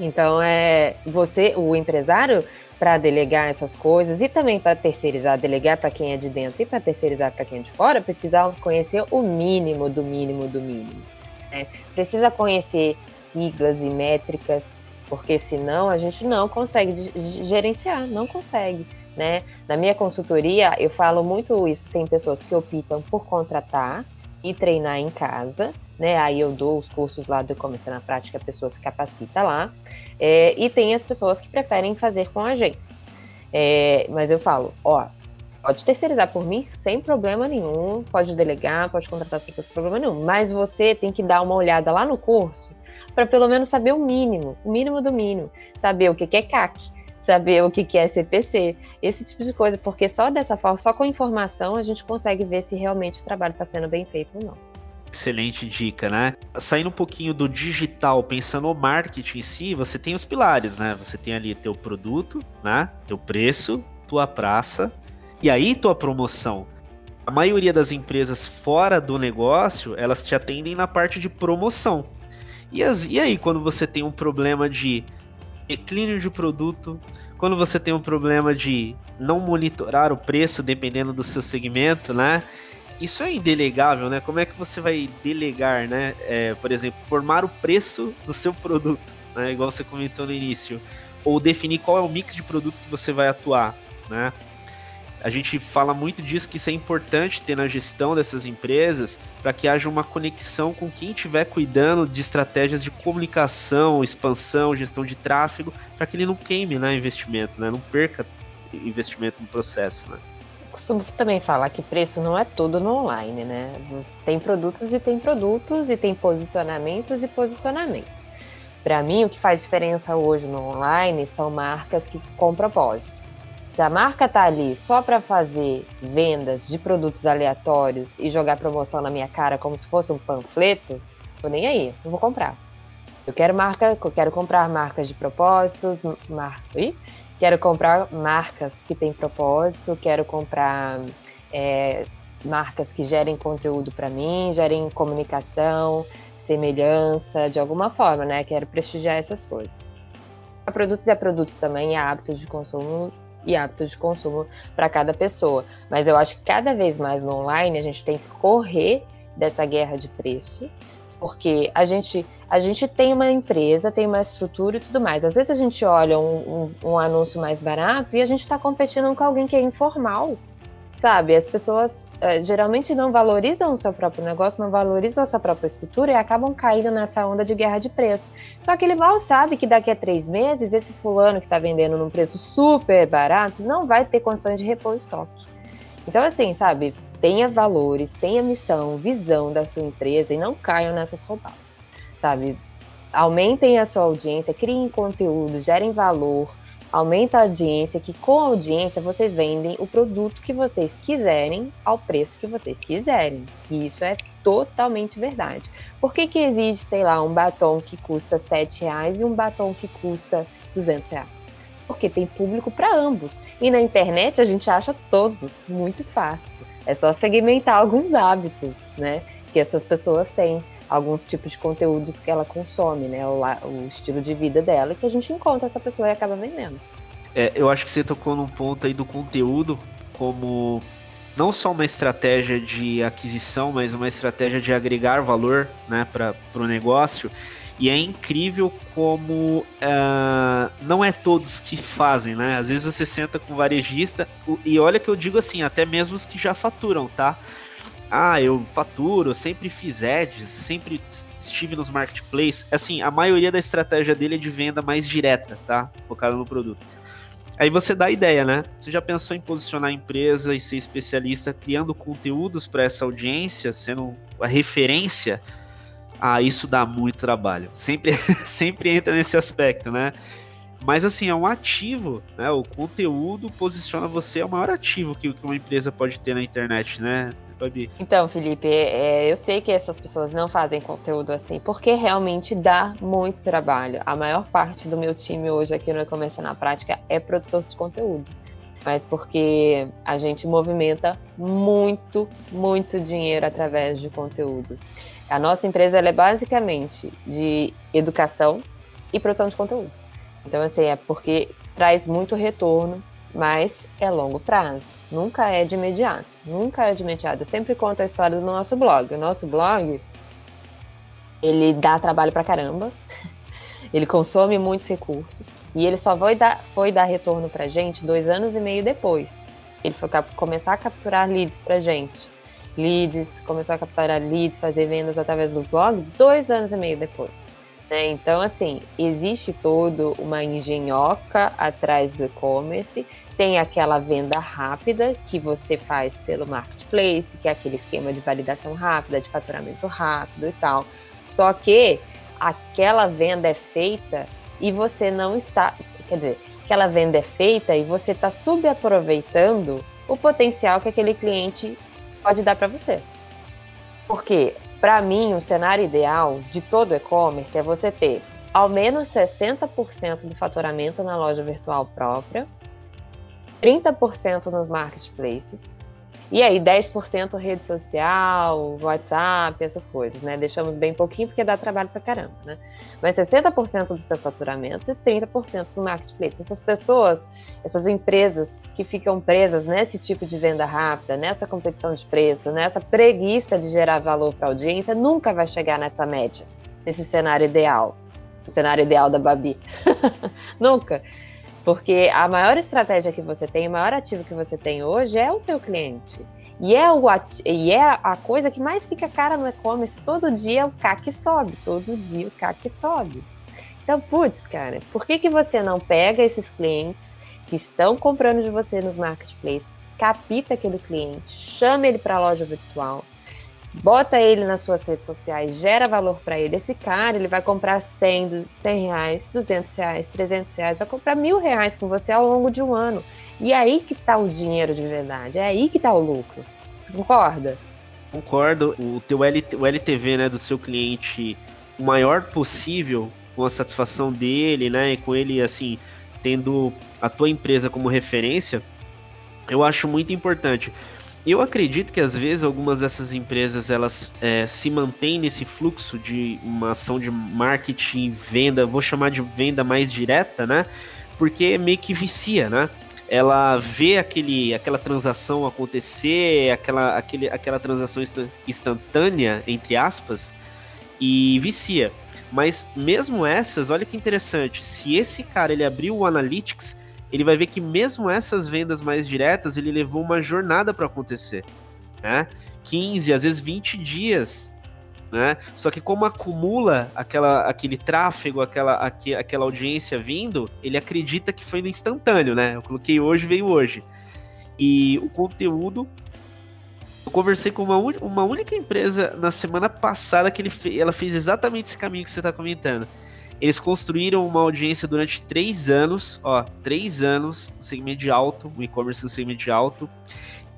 Então, é você, o empresário, para delegar essas coisas e também para terceirizar, delegar para quem é de dentro e para terceirizar para quem é de fora, precisa conhecer o mínimo do mínimo do mínimo. Né? Precisa conhecer siglas e métricas, porque senão a gente não consegue gerenciar, não consegue. Né? Na minha consultoria, eu falo muito isso. Tem pessoas que optam por contratar e treinar em casa, né? Aí eu dou os cursos lá do Comece na Prática, a pessoa se capacita lá. É, e tem as pessoas que preferem fazer com agências. É, mas eu falo, ó, pode terceirizar por mim sem problema nenhum, pode delegar, pode contratar as pessoas sem problema nenhum, mas você tem que dar uma olhada lá no curso para pelo menos saber o mínimo, o mínimo do mínimo, saber o que é CAC, saber o que é CPC, esse tipo de coisa, porque só dessa forma, só com informação, a gente consegue ver se realmente o trabalho está sendo bem feito ou não. Excelente dica, né? Saindo um pouquinho do digital, pensando no marketing em si, você tem os pilares, né? Você tem ali teu produto, né? Teu preço, tua praça e aí tua promoção. A maioria das empresas fora do negócio, elas te atendem na parte de promoção. E, as, e aí, quando você tem um problema de declínio de produto, quando você tem um problema de não monitorar o preço dependendo do seu segmento, né? Isso é indelegável, né? Como é que você vai delegar, né? É, por exemplo, formar o preço do seu produto, né? Igual você comentou no início. Ou definir qual é o mix de produto que você vai atuar, né? A gente fala muito disso, que isso é importante ter na gestão dessas empresas para que haja uma conexão com quem estiver cuidando de estratégias de comunicação, expansão, gestão de tráfego, para que ele não queime né, investimento, né, não perca investimento no processo. Né? Costumo também falar que preço não é tudo no online, né? Tem produtos e tem produtos, e tem posicionamentos e posicionamentos. Para mim, o que faz diferença hoje no online são marcas que com propósito. Se a marca tá ali só para fazer vendas de produtos aleatórios e jogar promoção na minha cara como se fosse um panfleto, tô nem aí, não vou comprar. Eu quero marca, eu quero comprar marcas de propósitos, mar... Ih? Quero comprar marcas que têm propósito, quero comprar é, marcas que gerem conteúdo para mim, gerem comunicação, semelhança, de alguma forma, né? Quero prestigiar essas coisas. A produtos é produtos também, há hábitos de consumo e hábitos de consumo para cada pessoa. Mas eu acho que cada vez mais no online a gente tem que correr dessa guerra de preço porque a gente, a gente tem uma empresa, tem uma estrutura e tudo mais. Às vezes a gente olha um, um, um anúncio mais barato e a gente está competindo com alguém que é informal, sabe? As pessoas é, geralmente não valorizam o seu próprio negócio, não valorizam a sua própria estrutura e acabam caindo nessa onda de guerra de preço. Só que ele mal sabe que daqui a três meses esse fulano que está vendendo num preço super barato não vai ter condições de repor o estoque. Então, assim, sabe? Tenha valores, tenha missão, visão da sua empresa e não caiam nessas roubadas, sabe? Aumentem a sua audiência, criem conteúdo, gerem valor, aumenta a audiência, que com a audiência vocês vendem o produto que vocês quiserem ao preço que vocês quiserem. E isso é totalmente verdade. Por que, que existe, sei lá, um batom que custa 7 reais e um batom que custa 200 reais? Porque tem público para ambos. E na internet a gente acha todos muito fácil. É só segmentar alguns hábitos, né? Que essas pessoas têm, alguns tipos de conteúdo que ela consome, né? O, o estilo de vida dela, que a gente encontra essa pessoa e acaba vendendo. É, eu acho que você tocou num ponto aí do conteúdo como não só uma estratégia de aquisição, mas uma estratégia de agregar valor né, para o negócio. E é incrível como uh, não é todos que fazem, né? Às vezes você senta com o varejista, e olha que eu digo assim, até mesmo os que já faturam, tá? Ah, eu faturo, sempre fiz ads, sempre estive nos marketplaces. Assim, a maioria da estratégia dele é de venda mais direta, tá? Focada no produto. Aí você dá a ideia, né? Você já pensou em posicionar a empresa e ser especialista criando conteúdos para essa audiência, sendo a referência? Ah, isso dá muito trabalho. Sempre, sempre entra nesse aspecto, né? Mas assim, é um ativo, né? O conteúdo posiciona você, é o maior ativo que, que uma empresa pode ter na internet, né? Então, Felipe, é, eu sei que essas pessoas não fazem conteúdo assim, porque realmente dá muito trabalho. A maior parte do meu time hoje aqui no E-Commerce na Prática é produtor de conteúdo. Mas porque a gente movimenta muito, muito dinheiro através de conteúdo. A nossa empresa é basicamente de educação e produção de conteúdo. Então, assim, é porque traz muito retorno, mas é longo prazo. Nunca é de imediato. Nunca é de imediato. Eu sempre conto a história do nosso blog. O nosso blog, ele dá trabalho pra caramba. Ele consome muitos recursos. E ele só foi dar, foi dar retorno pra gente dois anos e meio depois. Ele foi começar a capturar leads pra gente. Leads, começou a capturar leads, fazer vendas através do blog dois anos e meio depois. Né? Então, assim, existe todo uma engenhoca atrás do e-commerce. Tem aquela venda rápida que você faz pelo marketplace, que é aquele esquema de validação rápida, de faturamento rápido e tal. Só que aquela venda é feita e você não está. Quer dizer, aquela venda é feita e você está subaproveitando o potencial que aquele cliente pode dar para você. Porque para mim, o cenário ideal de todo e-commerce é você ter ao menos 60% do faturamento na loja virtual própria, 30% nos marketplaces, e aí 10% rede social, WhatsApp, essas coisas, né? Deixamos bem pouquinho porque dá trabalho pra caramba, né? Mas 60% do seu faturamento e 30% do marketplace. Essas pessoas, essas empresas que ficam presas nesse tipo de venda rápida, nessa competição de preço, nessa preguiça de gerar valor para a audiência, nunca vai chegar nessa média, nesse cenário ideal. O cenário ideal da Babi. nunca. Porque a maior estratégia que você tem, o maior ativo que você tem hoje é o seu cliente. E é, o e é a coisa que mais fica cara no e-commerce. Todo dia o CAC sobe. Todo dia o CAC sobe. Então, putz, cara, por que, que você não pega esses clientes que estão comprando de você nos marketplaces, capita aquele cliente, chama ele para a loja virtual, bota ele nas suas redes sociais, gera valor para ele. Esse cara, ele vai comprar 100, 100 reais, 200 reais, 300 reais, vai comprar mil reais com você ao longo de um ano. E é aí que está o dinheiro de verdade, é aí que está o lucro. Você concorda? Concordo. O teu LT, o LTV, né, do seu cliente, o maior possível, com a satisfação dele, né, e com ele, assim, tendo a tua empresa como referência, eu acho muito importante. Eu acredito que às vezes algumas dessas empresas elas é, se mantêm nesse fluxo de uma ação de marketing, venda, vou chamar de venda mais direta, né? Porque meio que vicia, né? Ela vê aquele, aquela transação acontecer, aquela, aquele, aquela transação instantânea, entre aspas, e vicia. Mas mesmo essas, olha que interessante, se esse cara ele abriu o Analytics, ele vai ver que mesmo essas vendas mais diretas, ele levou uma jornada para acontecer, né? 15, às vezes 20 dias, né? Só que como acumula aquela, aquele tráfego, aquela, aqu, aquela audiência vindo, ele acredita que foi no instantâneo, né? Eu coloquei hoje, veio hoje. E o conteúdo eu conversei com uma, uma única empresa na semana passada que ele ela fez exatamente esse caminho que você está comentando. Eles construíram uma audiência durante três anos, ó, três anos no segmento de alto, o e-commerce no segmento de alto,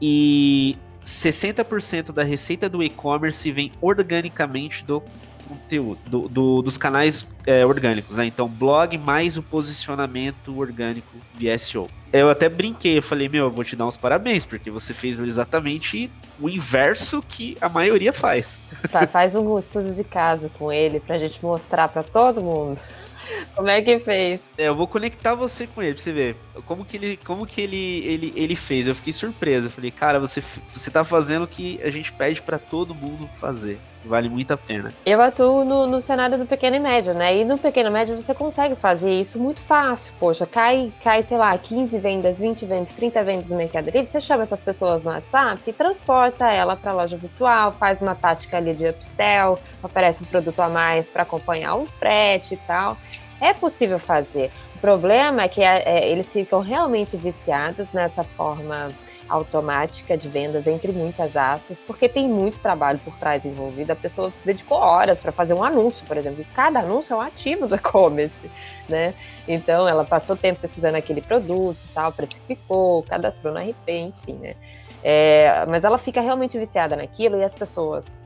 e 60% da receita do e-commerce vem organicamente do conteúdo, do, do, dos canais é, orgânicos, né? Então, blog mais o posicionamento orgânico via SEO. Eu até brinquei, eu falei, meu, eu vou te dar uns parabéns, porque você fez exatamente o inverso que a maioria faz. Tá, faz um estudo de caso com ele pra gente mostrar para todo mundo. Como é que fez? É, eu vou conectar você com ele pra você ver como que ele, como que ele, ele, ele fez. Eu fiquei surpreso. Eu falei, cara, você, você tá fazendo o que a gente pede para todo mundo fazer. Vale muito a pena. Eu atuo no, no cenário do pequeno e médio, né? E no pequeno e médio você consegue fazer isso muito fácil. Poxa, cai, cai, sei lá, 15 vendas, 20 vendas, 30 vendas no Mercado Livre. Você chama essas pessoas no WhatsApp e transporta ela para a loja virtual, faz uma tática ali de upsell, oferece um produto a mais para acompanhar o frete e tal. É possível fazer. O problema é que é, é, eles ficam realmente viciados nessa forma automática de vendas, entre muitas aspas, porque tem muito trabalho por trás envolvido. A pessoa se dedicou horas para fazer um anúncio, por exemplo. E cada anúncio é um ativo do e-commerce, né? Então, ela passou tempo precisando aquele produto tal, precificou, cadastrou no RP, enfim, né? É, mas ela fica realmente viciada naquilo e as pessoas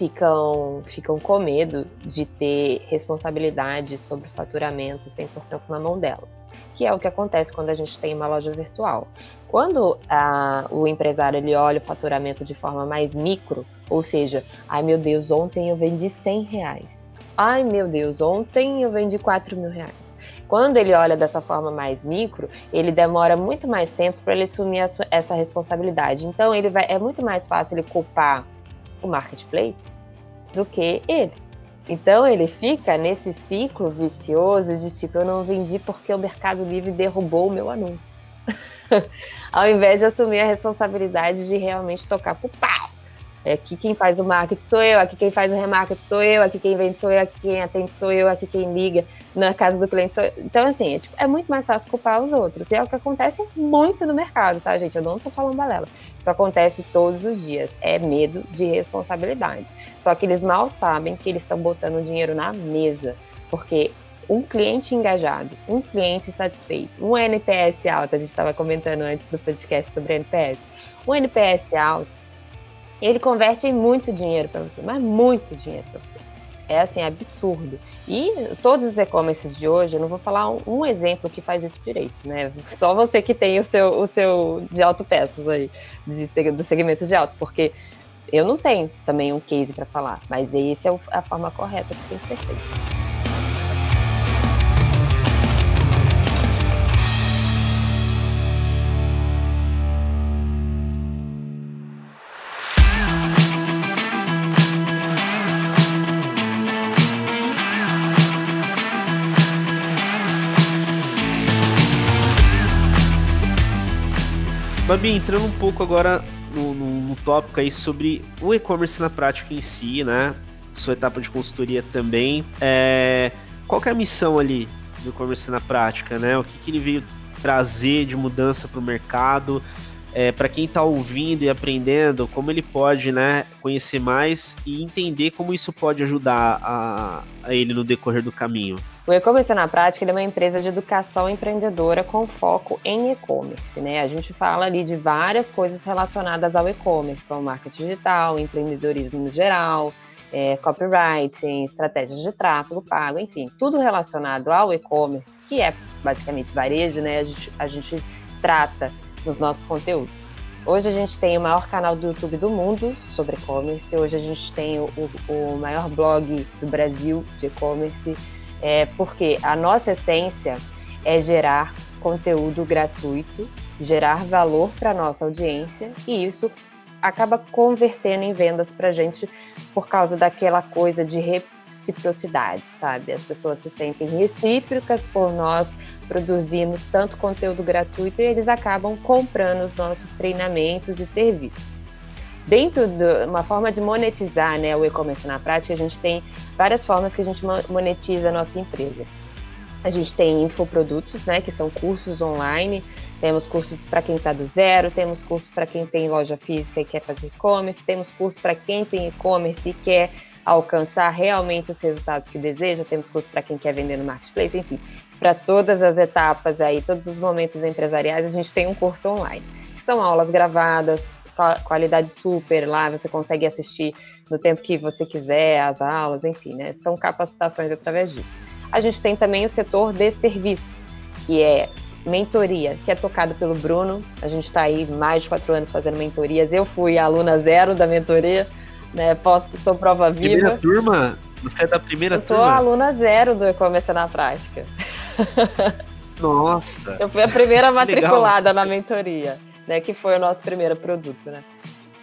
ficam, ficam com medo de ter responsabilidade sobre o faturamento 100% na mão delas, que é o que acontece quando a gente tem uma loja virtual. Quando a, o empresário ele olha o faturamento de forma mais micro, ou seja, ai meu Deus, ontem eu vendi 100 reais. Ai meu Deus, ontem eu vendi 4 mil reais. Quando ele olha dessa forma mais micro, ele demora muito mais tempo para ele assumir essa responsabilidade. Então, ele vai, é muito mais fácil ele culpar o marketplace do que ele. Então ele fica nesse ciclo vicioso de tipo, eu não vendi porque o Mercado Livre derrubou o meu anúncio. Ao invés de assumir a responsabilidade de realmente tocar pro pau. É, aqui quem faz o marketing sou eu, aqui quem faz o remarketing sou eu, aqui quem vende sou eu, aqui quem atende sou eu, aqui quem liga na casa do cliente sou eu. Então, assim, é, tipo, é muito mais fácil culpar os outros. E é o que acontece muito no mercado, tá, gente? Eu não tô falando balela. Isso acontece todos os dias. É medo de responsabilidade. Só que eles mal sabem que eles estão botando dinheiro na mesa. Porque um cliente engajado, um cliente satisfeito, um NPS alto, a gente estava comentando antes do podcast sobre NPS, um NPS alto ele converte em muito dinheiro para você, mas muito dinheiro para você. É assim, absurdo. E todos os e-commerces de hoje, eu não vou falar um, um, exemplo que faz isso direito, né? Só você que tem o seu, o seu de autopeças aí, de, do segmento de auto, porque eu não tenho também um case para falar, mas esse é a forma correta que tem que ser feito. Babi, entrando um pouco agora no, no, no tópico aí sobre o e-commerce na prática em si, né? Sua etapa de consultoria também. É, qual é a missão ali do e-commerce na prática, né? O que, que ele veio trazer de mudança para o mercado? É, para quem está ouvindo e aprendendo, como ele pode né, conhecer mais e entender como isso pode ajudar a, a ele no decorrer do caminho. O E-Commerce na Prática é uma empresa de educação empreendedora com foco em e-commerce. Né? A gente fala ali de várias coisas relacionadas ao e-commerce, como marketing digital, empreendedorismo no geral, é, copywriting, estratégias de tráfego pago, enfim, tudo relacionado ao e-commerce, que é basicamente varejo, né? A gente, a gente trata nos nossos conteúdos. Hoje a gente tem o maior canal do YouTube do mundo sobre e-commerce. Hoje a gente tem o, o maior blog do Brasil de e-commerce é, porque a nossa essência é gerar conteúdo gratuito, gerar valor para nossa audiência e isso acaba convertendo em vendas para gente por causa daquela coisa de reciprocidade, sabe? As pessoas se sentem recíprocas por nós produzirmos tanto conteúdo gratuito e eles acabam comprando os nossos treinamentos e serviços. Dentro de uma forma de monetizar né, o e-commerce na prática, a gente tem várias formas que a gente monetiza a nossa empresa. A gente tem infoprodutos, né, que são cursos online, temos curso para quem está do zero, temos curso para quem tem loja física e quer fazer e-commerce, temos curso para quem tem e-commerce e quer alcançar realmente os resultados que deseja, temos curso para quem quer vender no marketplace, enfim, para todas as etapas aí, todos os momentos empresariais, a gente tem um curso online. São aulas gravadas, qualidade super lá, você consegue assistir no tempo que você quiser as aulas, enfim, né? São capacitações através disso. A gente tem também o setor de serviços, que é mentoria, que é tocado pelo Bruno. A gente está aí mais de quatro anos fazendo mentorias. Eu fui aluna zero da mentoria, né? Posso, sou prova viva. Primeira turma? Você é da primeira Eu turma? sou aluna zero do E-Commerce na Prática. Nossa! Eu fui a primeira matriculada na mentoria né, que foi o nosso primeiro produto, né?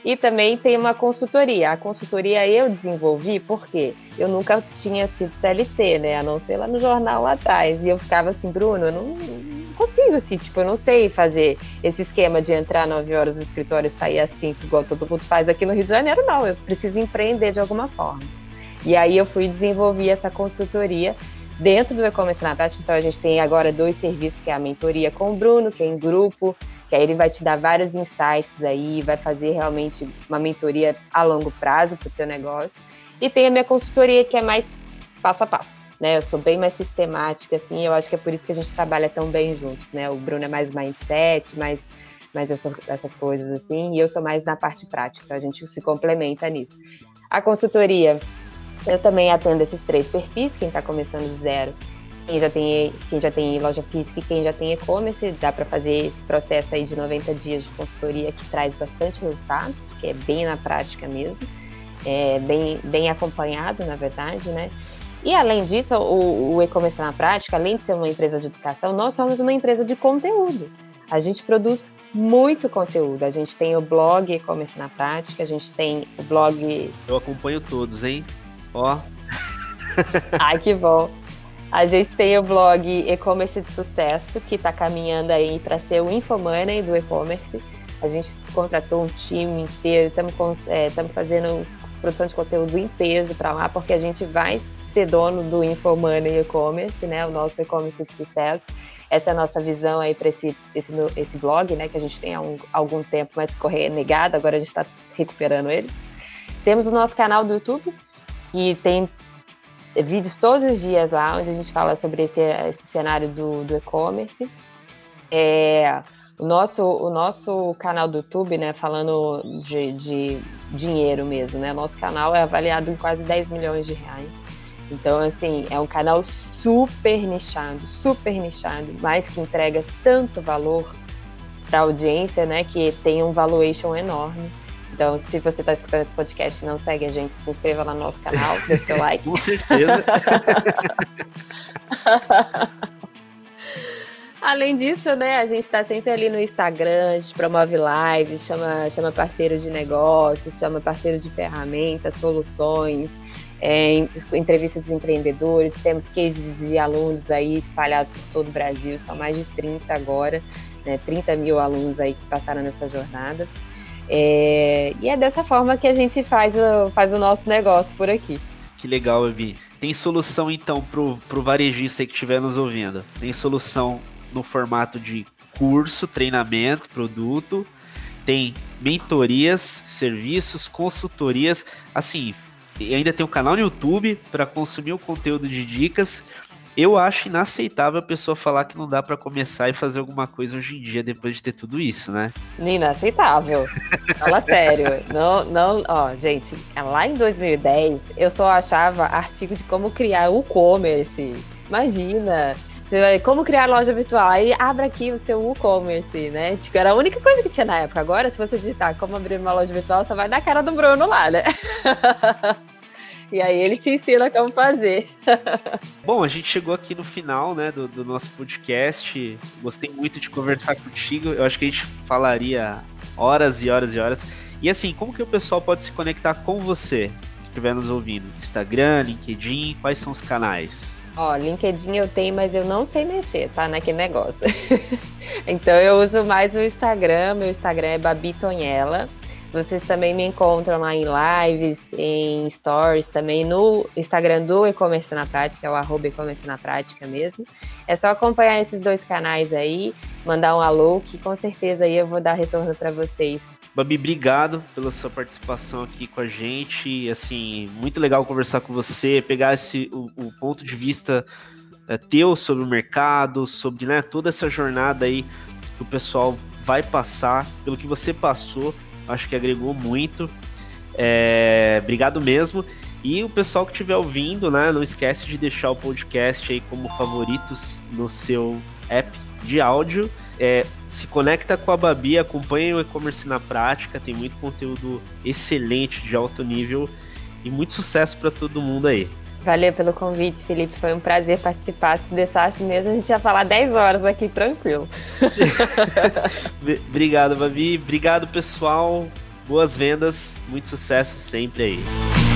E também tem uma consultoria. A consultoria eu desenvolvi porque eu nunca tinha sido CLT, né? A não ser lá no jornal lá atrás. E eu ficava assim, Bruno, eu não, consigo, assim, tipo, eu não sei fazer esse esquema de entrar 9 horas no escritório e sair assim, igual todo mundo faz aqui no Rio de Janeiro, não. Eu preciso empreender de alguma forma. E aí eu fui desenvolver essa consultoria dentro do e-commerce na prática. Então a gente tem agora dois serviços, que é a mentoria com o Bruno, que é em grupo, que aí ele vai te dar vários insights aí, vai fazer realmente uma mentoria a longo prazo para o teu negócio. E tem a minha consultoria, que é mais passo a passo. Né, eu sou bem mais sistemática, assim, eu acho que é por isso que a gente trabalha tão bem juntos, né? O Bruno é mais mindset, mais, mais essas, essas coisas assim, e eu sou mais na parte prática, então a gente se complementa nisso. A consultoria, eu também atendo esses três perfis, quem está começando do zero, quem já tem, quem já tem loja física e quem já tem e-commerce, dá para fazer esse processo aí de 90 dias de consultoria que traz bastante resultado, que é bem na prática mesmo, é bem, bem acompanhado, na verdade, né? E além disso, o, o e-commerce na prática, além de ser uma empresa de educação, nós somos uma empresa de conteúdo. A gente produz muito conteúdo. A gente tem o blog E-Commerce na Prática, a gente tem o blog. Eu acompanho todos, hein? Ó. Ai, que bom. A gente tem o blog E-Commerce de Sucesso, que está caminhando aí para ser o Infomoney do e-commerce. A gente contratou um time inteiro, estamos é, fazendo produção de conteúdo em peso para lá, porque a gente vai ser dono do Infomoney e-commerce, né? O nosso e-commerce de sucesso. Essa é a nossa visão aí para esse, esse, esse blog, né? Que a gente tem há um, algum tempo, mas ficou renegado, agora a gente está recuperando ele. Temos o nosso canal do YouTube, que tem vídeos todos os dias lá, onde a gente fala sobre esse, esse cenário do, do e-commerce. É, o, nosso, o nosso canal do YouTube, né, falando de, de dinheiro mesmo, né? Nosso canal é avaliado em quase 10 milhões de reais. Então, assim, é um canal super nichado, super nichado, mas que entrega tanto valor para a audiência, né? Que tem um valuation enorme. Então, se você está escutando esse podcast e não segue a gente, se inscreva lá no nosso canal, dê seu like. Com certeza. Além disso, né, a gente está sempre ali no Instagram, a gente promove lives, chama, chama parceiro de negócios, chama parceiro de ferramentas, soluções, é, entrevistas de empreendedores, temos cases de alunos aí espalhados por todo o Brasil, são mais de 30 agora, né, 30 mil alunos aí que passaram nessa jornada. É, e é dessa forma que a gente faz o, faz o nosso negócio por aqui. Que legal, Evi. Tem solução então pro, pro varejista que estiver nos ouvindo? Tem solução no formato de curso, treinamento, produto, tem mentorias, serviços, consultorias, assim, ainda tem um canal no YouTube para consumir o conteúdo de dicas. Eu acho inaceitável a pessoa falar que não dá para começar e fazer alguma coisa hoje em dia depois de ter tudo isso, né? Inaceitável. Fala sério. Não, não, ó, gente, lá em 2010 eu só achava artigo de como criar o e-commerce. Imagina, você vai, como criar loja virtual? Aí abre aqui o seu e-commerce, né? Tipo, era a única coisa que tinha na época. Agora, se você digitar como abrir uma loja virtual, só vai dar a cara do Bruno lá, né? e aí ele te ensina como fazer. Bom, a gente chegou aqui no final, né, do, do nosso podcast. Gostei muito de conversar contigo. Eu acho que a gente falaria horas e horas e horas. E assim, como que o pessoal pode se conectar com você, que estiver nos ouvindo? Instagram, LinkedIn, quais são os canais? Ó, LinkedIn eu tenho, mas eu não sei mexer, tá? Naquele negócio. então eu uso mais o Instagram. Meu Instagram é Babi Tonhela. Vocês também me encontram lá em lives, em stories, também no Instagram do E-Commerce na Prática, é o arroba E-Commerce na Prática mesmo. É só acompanhar esses dois canais aí, mandar um alô, que com certeza aí eu vou dar retorno para vocês. Babi, obrigado pela sua participação aqui com a gente. Assim, muito legal conversar com você, pegar esse, o, o ponto de vista é, teu sobre o mercado, sobre né, toda essa jornada aí que o pessoal vai passar, pelo que você passou acho que agregou muito. É, obrigado mesmo. E o pessoal que estiver ouvindo, né, não esquece de deixar o podcast aí como favoritos no seu app de áudio. É, se conecta com a Babi, acompanha o e-commerce na prática, tem muito conteúdo excelente de alto nível e muito sucesso para todo mundo aí. Valeu pelo convite, Felipe. Foi um prazer participar. Se deixasse mesmo, a gente ia falar 10 horas aqui, tranquilo. Obrigado, Babi. Obrigado, pessoal. Boas vendas. Muito sucesso sempre aí.